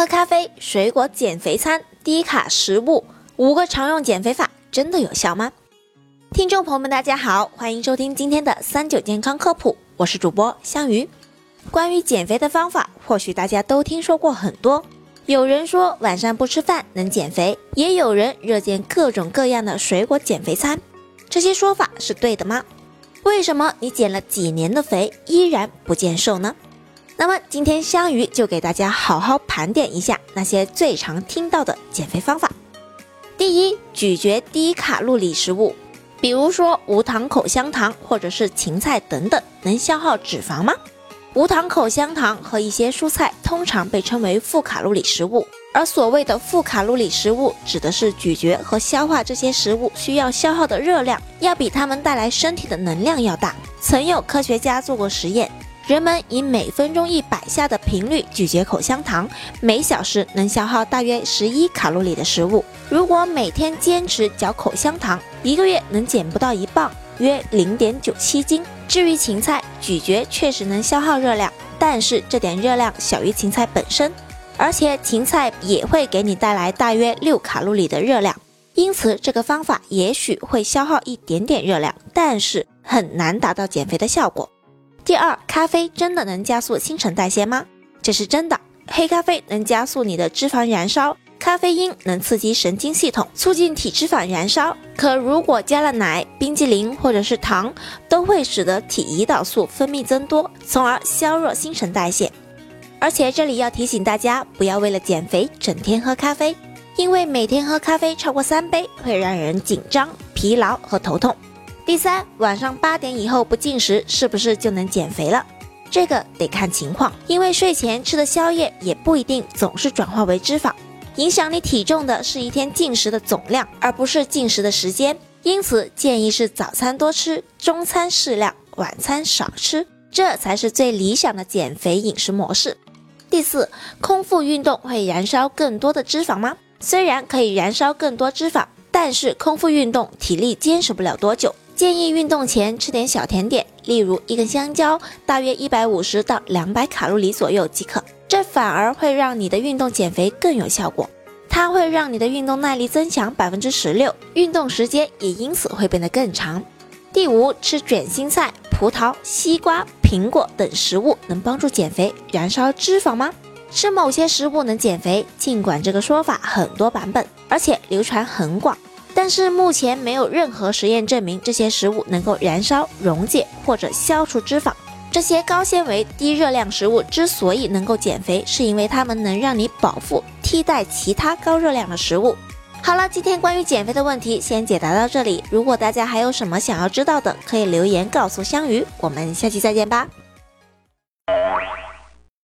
喝咖啡、水果减肥餐、低卡食物，五个常用减肥法真的有效吗？听众朋友们，大家好，欢迎收听今天的三九健康科普，我是主播香鱼。关于减肥的方法，或许大家都听说过很多。有人说晚上不吃饭能减肥，也有人热见各种各样的水果减肥餐。这些说法是对的吗？为什么你减了几年的肥依然不见瘦呢？那么今天香鱼就给大家好好盘点一下那些最常听到的减肥方法。第一，咀嚼低卡路里食物，比如说无糖口香糖或者是芹菜等等，能消耗脂肪吗？无糖口香糖和一些蔬菜通常被称为负卡路里食物，而所谓的负卡路里食物，指的是咀嚼和消化这些食物需要消耗的热量，要比它们带来身体的能量要大。曾有科学家做过实验，人们以每分钟一百下的频率咀嚼口香糖，每小时能消耗大约十一卡路里的食物。如果每天坚持嚼口香糖，一个月能减不到一磅，约零点九七斤。至于芹菜，咀嚼确实能消耗热量，但是这点热量小于芹菜本身，而且芹菜也会给你带来大约六卡路里的热量，因此这个方法也许会消耗一点点热量，但是很难达到减肥的效果。第二，咖啡真的能加速新陈代谢吗？这是真的，黑咖啡能加速你的脂肪燃烧。咖啡因能刺激神经系统，促进体脂肪燃烧。可如果加了奶、冰激凌或者是糖，都会使得体胰岛素分泌增多，从而削弱新陈代谢。而且这里要提醒大家，不要为了减肥整天喝咖啡，因为每天喝咖啡超过三杯会让人紧张、疲劳和头痛。第三，晚上八点以后不进食，是不是就能减肥了？这个得看情况，因为睡前吃的宵夜也不一定总是转化为脂肪。影响你体重的是一天进食的总量，而不是进食的时间。因此，建议是早餐多吃，中餐适量，晚餐少吃，这才是最理想的减肥饮食模式。第四，空腹运动会燃烧更多的脂肪吗？虽然可以燃烧更多脂肪，但是空腹运动体力坚持不了多久。建议运动前吃点小甜点，例如一根香蕉，大约一百五十到两百卡路里左右即可。这反而会让你的运动减肥更有效果，它会让你的运动耐力增强百分之十六，运动时间也因此会变得更长。第五，吃卷心菜、葡萄、西瓜、苹果等食物能帮助减肥、燃烧脂肪吗？吃某些食物能减肥，尽管这个说法很多版本，而且流传很广，但是目前没有任何实验证明这些食物能够燃烧、溶解或者消除脂肪。这些高纤维、低热量食物之所以能够减肥，是因为它们能让你饱腹，替代其他高热量的食物。好了，今天关于减肥的问题先解答到这里。如果大家还有什么想要知道的，可以留言告诉香鱼。我们下期再见吧。